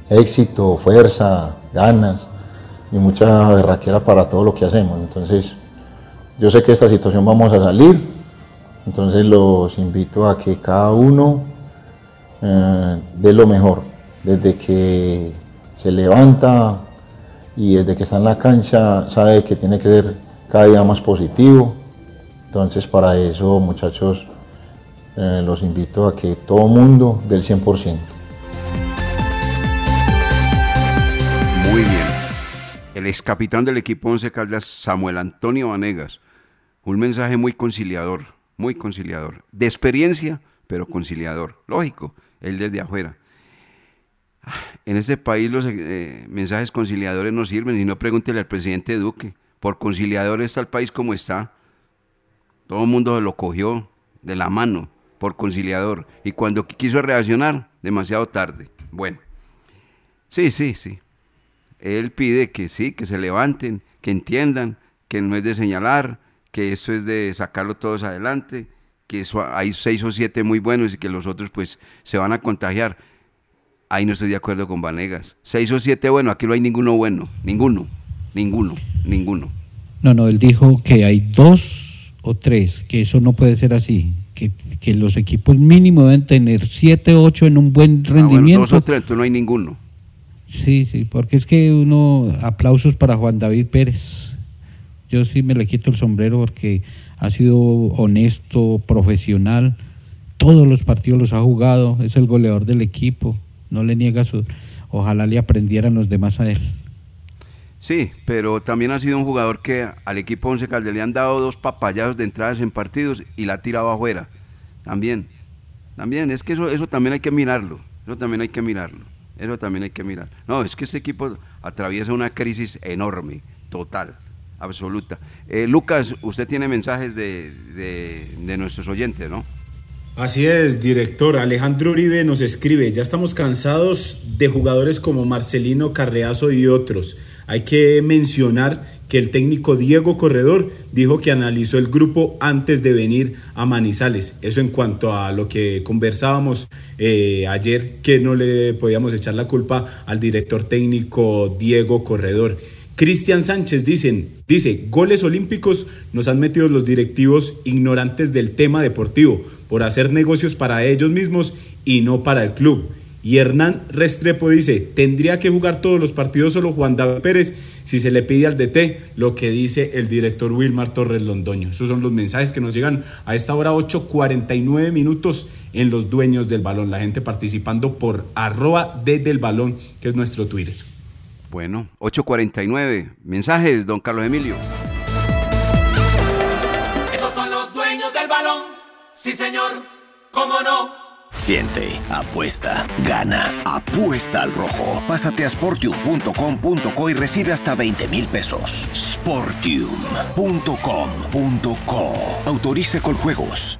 éxito, fuerza, ganas y mucha berraquera para todo lo que hacemos. Entonces, yo sé que esta situación vamos a salir, entonces los invito a que cada uno eh, dé lo mejor, desde que se levanta y desde que está en la cancha sabe que tiene que ser cada día más positivo. Entonces para eso muchachos eh, los invito a que todo mundo del 100%. Muy bien. El ex capitán del equipo Once Caldas, Samuel Antonio Vanegas. Un mensaje muy conciliador, muy conciliador. De experiencia, pero conciliador. Lógico, él desde afuera. En este país los eh, mensajes conciliadores no sirven, y no pregúntele al presidente Duque. Por conciliador está el país como está. Todo el mundo lo cogió de la mano por conciliador. Y cuando quiso reaccionar, demasiado tarde. Bueno, sí, sí, sí. Él pide que sí, que se levanten, que entiendan que no es de señalar, que esto es de sacarlo todos adelante, que hay seis o siete muy buenos y que los otros pues se van a contagiar. Ahí no estoy de acuerdo con Vanegas. Seis o siete bueno, aquí no hay ninguno bueno, ninguno, ninguno, ninguno. No, no, él dijo que hay dos o tres, que eso no puede ser así, que, que los equipos mínimo deben tener siete o ocho en un buen rendimiento. Ah, dos o tres, no hay ninguno. Sí, sí, porque es que uno, aplausos para Juan David Pérez. Yo sí me le quito el sombrero porque ha sido honesto, profesional. Todos los partidos los ha jugado, es el goleador del equipo. No le niega. Ojalá le aprendieran los demás a él. Sí, pero también ha sido un jugador que al equipo Once Calde le han dado dos papayazos de entradas en partidos y la ha tirado afuera. También. También, es que eso, eso también hay que mirarlo. Eso también hay que mirarlo. Eso también hay que mirar. No, es que este equipo atraviesa una crisis enorme, total, absoluta. Eh, Lucas, usted tiene mensajes de, de nuestros oyentes, ¿no? Así es, director. Alejandro Uribe nos escribe, ya estamos cansados de jugadores como Marcelino Carreazo y otros. Hay que mencionar que el técnico Diego Corredor dijo que analizó el grupo antes de venir a Manizales. Eso en cuanto a lo que conversábamos eh, ayer, que no le podíamos echar la culpa al director técnico Diego Corredor. Cristian Sánchez dicen, dice, goles olímpicos nos han metido los directivos ignorantes del tema deportivo por hacer negocios para ellos mismos y no para el club. Y Hernán Restrepo dice, tendría que jugar todos los partidos solo Juan David Pérez si se le pide al DT lo que dice el director Wilmar Torres Londoño. Esos son los mensajes que nos llegan a esta hora 8.49 minutos en los dueños del balón. La gente participando por arroba desde el balón, que es nuestro Twitter. Bueno, 8.49. Mensajes, don Carlos Emilio. Sí, señor. ¿Cómo no? Siente, apuesta, gana, apuesta al rojo. Pásate a sportium.com.co y recibe hasta 20 mil pesos. Sportium.com.co. Autorice con juegos.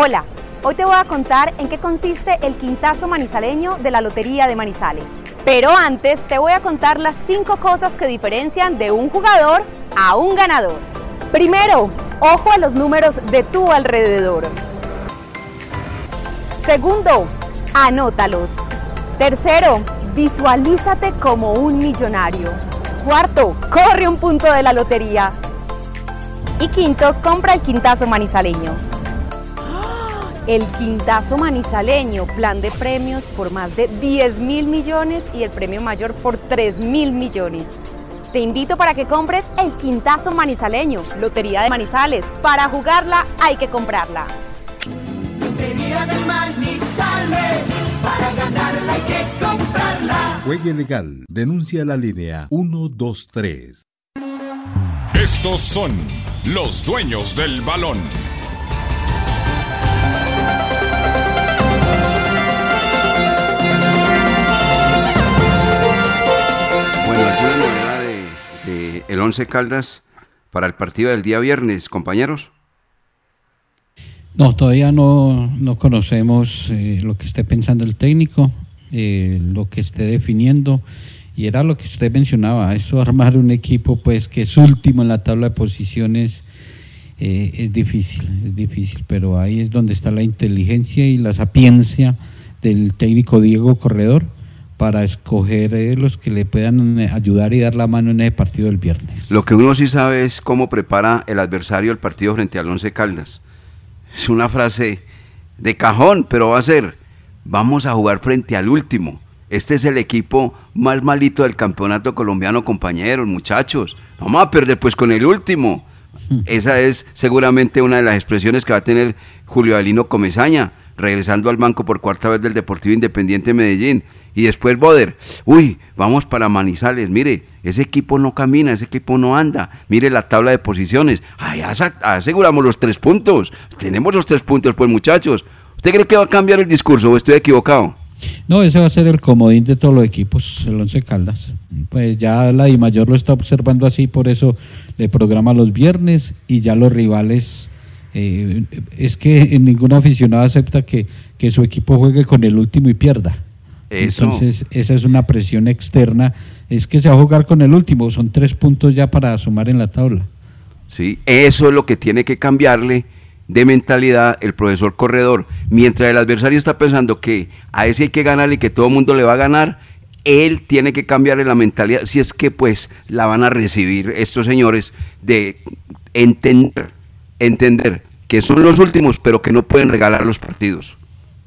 Hola, hoy te voy a contar en qué consiste el quintazo manizaleño de la Lotería de Manizales. Pero antes te voy a contar las cinco cosas que diferencian de un jugador a un ganador. Primero, ojo a los números de tu alrededor. Segundo, anótalos. Tercero, visualízate como un millonario. Cuarto, corre un punto de la lotería. Y quinto, compra el quintazo manizaleño el Quintazo Manizaleño, plan de premios por más de 10 mil millones y el premio mayor por 3 mil millones. Te invito para que compres el Quintazo Manizaleño, Lotería de Manizales. Para jugarla hay que comprarla. Lotería de Manizales, para ganarla hay que comprarla. Juegue legal, denuncia la línea 123. Estos son los dueños del balón. El Once Caldas para el partido del día viernes, compañeros? No, todavía no, conocemos eh, lo que esté pensando el técnico, eh, lo que esté definiendo. Y era lo que usted mencionaba, eso armar un equipo pues que es último en la tabla de posiciones eh, es difícil, es difícil, pero ahí es donde está la inteligencia y la sapiencia del técnico Diego Corredor para escoger eh, los que le puedan eh, ayudar y dar la mano en ese partido del viernes. Lo que uno sí sabe es cómo prepara el adversario el partido frente al Once Caldas. Es una frase de cajón, pero va a ser, vamos a jugar frente al último. Este es el equipo más malito del campeonato colombiano, compañeros, muchachos. Vamos a perder pues con el último. Esa es seguramente una de las expresiones que va a tener Julio Alino Comesaña, regresando al banco por cuarta vez del Deportivo Independiente Medellín. Y después Boder, uy, vamos para Manizales, mire, ese equipo no camina, ese equipo no anda, mire la tabla de posiciones, Ay, aseguramos los tres puntos, tenemos los tres puntos pues muchachos. ¿Usted cree que va a cambiar el discurso o estoy equivocado? No, ese va a ser el comodín de todos los equipos, el Once Caldas. Pues ya la Mayor lo está observando así, por eso le programa los viernes y ya los rivales. Eh, es que ningún aficionado acepta que, que su equipo juegue con el último y pierda. Eso. Entonces, esa es una presión externa. Es que se va a jugar con el último, son tres puntos ya para sumar en la tabla. ¿sí? Eso es lo que tiene que cambiarle de mentalidad el profesor Corredor. Mientras el adversario está pensando que a ese hay que ganarle y que todo el mundo le va a ganar, él tiene que cambiarle la mentalidad, si es que pues la van a recibir estos señores, de entender, entender que son los últimos, pero que no pueden regalar los partidos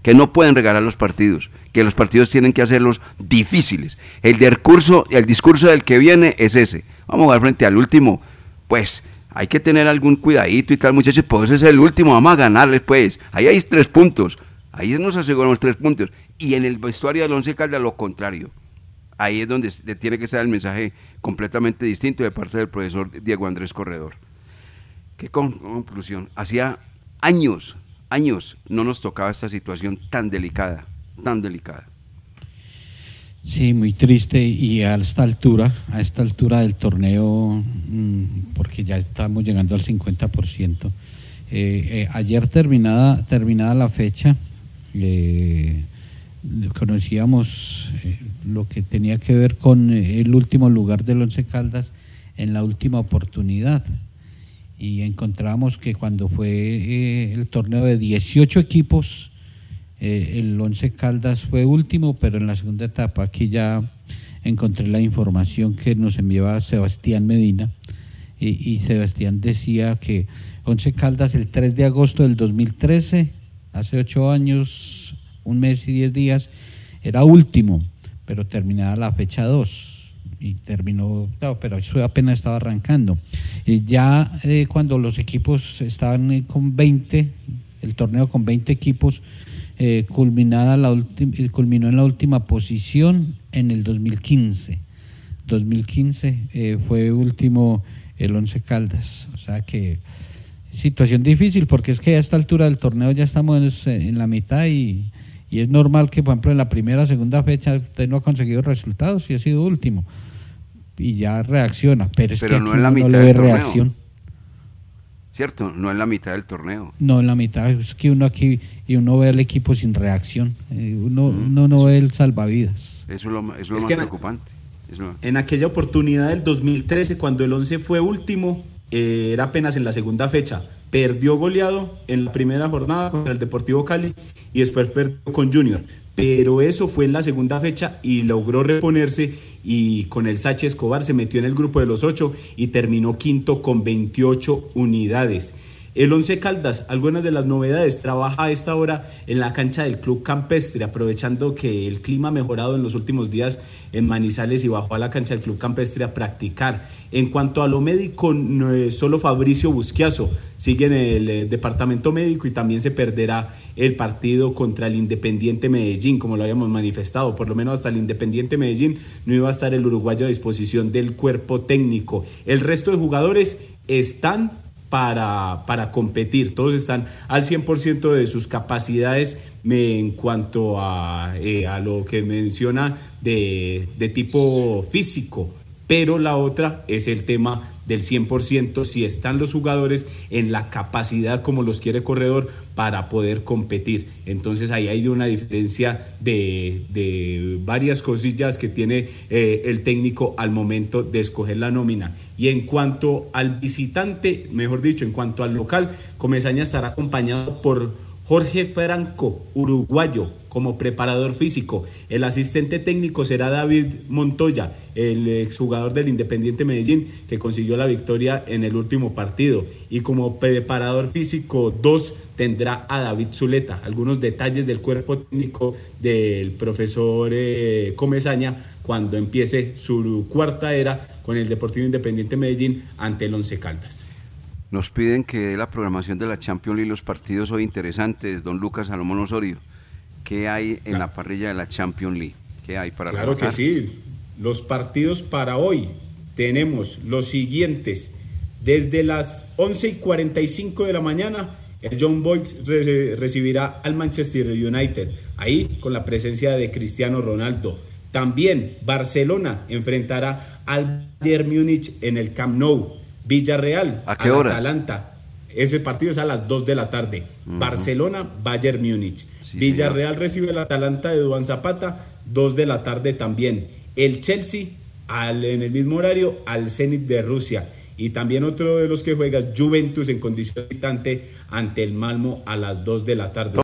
que no pueden regalar los partidos, que los partidos tienen que hacerlos difíciles. El discurso, el discurso del que viene es ese. Vamos a jugar frente al último. Pues hay que tener algún cuidadito y tal, muchachos, pues ese es el último, vamos a ganarles, pues. Ahí hay tres puntos. Ahí nos aseguramos tres puntos. Y en el vestuario del Once Caldas lo contrario. Ahí es donde tiene que estar el mensaje completamente distinto de parte del profesor Diego Andrés Corredor. Qué con- conclusión. Hacía años, años no nos tocaba esta situación tan delicada, tan delicada. Sí, muy triste y a esta altura, a esta altura del torneo, mm, porque ya estamos llegando al 50%. eh, eh, ayer terminada, terminada la fecha, eh, conocíamos lo que tenía que ver con el último lugar del Once Caldas en la última oportunidad. Y encontramos que cuando fue eh, el torneo de 18 equipos, eh, el Once Caldas fue último, pero en la segunda etapa aquí ya encontré la información que nos enviaba Sebastián Medina y, Sebastián decía que Once Caldas el 3 de agosto del 2013, hace ocho años, un mes y diez días, era último, pero terminaba la fecha 2 y terminó, no, pero eso apenas estaba arrancando. Y ya eh, cuando los equipos estaban eh, con 20, el torneo con 20 equipos, eh, culminada la eh, culminó en la última posición en el 2015. 2015 eh, fue último el Once Caldas, o sea que situación difícil porque es que a esta altura del torneo ya estamos eh, en la mitad y, y es normal que por ejemplo en la primera segunda fecha usted no ha conseguido resultados y ha sido último y ya reacciona, pero es Pero que no en la mitad le ve del torneo. reacción. ¿Cierto? No en la mitad del torneo. No, en la mitad es que uno aquí y uno ve al equipo sin reacción, eh, uno, uno no ve el salvavidas. Eso es lo, eso es lo Es más preocupante. Eso- En aquella oportunidad del 2013, cuando el 11 fue último, eh, era apenas en la segunda fecha. Perdió goleado en la primera jornada contra el Deportivo Cali y después perdió con Junior. Pero eso fue en la segunda fecha y logró reponerse y con el Sachi Escobar se metió en el grupo de los ocho y terminó quinto con 28 unidades. El Once Caldas, algunas de las novedades, trabaja a esta hora en la cancha del Club Campestre, aprovechando que el clima ha mejorado en los últimos días en Manizales y bajó a la cancha del Club Campestre a practicar. En cuanto a lo médico, eh, solo Fabricio Busquiazo sigue en el eh, departamento médico y también se perderá el partido contra el Independiente Medellín, como lo habíamos manifestado. Por lo menos hasta el Independiente Medellín no iba a estar el uruguayo a disposición del cuerpo técnico. El resto de jugadores están para, para competir. Todos están al 100% de sus capacidades en cuanto a, eh, a lo que menciona de, de tipo físico. Pero la otra es el tema del 100%, si están los jugadores en la capacidad como los quiere Corredor para poder competir. Entonces ahí hay una diferencia de, de varias cosillas que tiene eh, el técnico al momento de escoger la nómina. Y en cuanto al visitante, mejor dicho, en cuanto al local, Comesaña estará acompañado por Jorge Franco, uruguayo, como preparador físico. El asistente técnico será David Montoya, el exjugador del Independiente Medellín, que consiguió la victoria en el último partido. Y como preparador físico 2 tendrá a David Zuleta. Algunos detalles del cuerpo técnico del profesor eh, Comezaña cuando empiece su cuarta era con el Deportivo Independiente Medellín ante el Once Caldas. Nos piden que dé la programación de la Champions League, los partidos hoy interesantes, don Lucas Salomón Osorio. ¿Qué hay en la parrilla de la Champions League? ¿Qué hay para Claro que sí. Los partidos para hoy tenemos los siguientes. Desde las 11 y 45 de la mañana, el John Boyce re- recibirá al Manchester United, ahí con la presencia de Cristiano Ronaldo. También Barcelona enfrentará al Bayern Múnich en el Camp Nou. Villarreal ¿A qué al horas? Atalanta. Ese partido es a las 2 de la tarde. Barcelona, Bayern Múnich. Sí, Villarreal recibe el Atalanta de Duan Zapata, 2 de la tarde también. El Chelsea, al- en el mismo horario, al Zenit de Rusia. Y también otro de los que juega Juventus en condición ante el Malmo a las 2 de la tarde.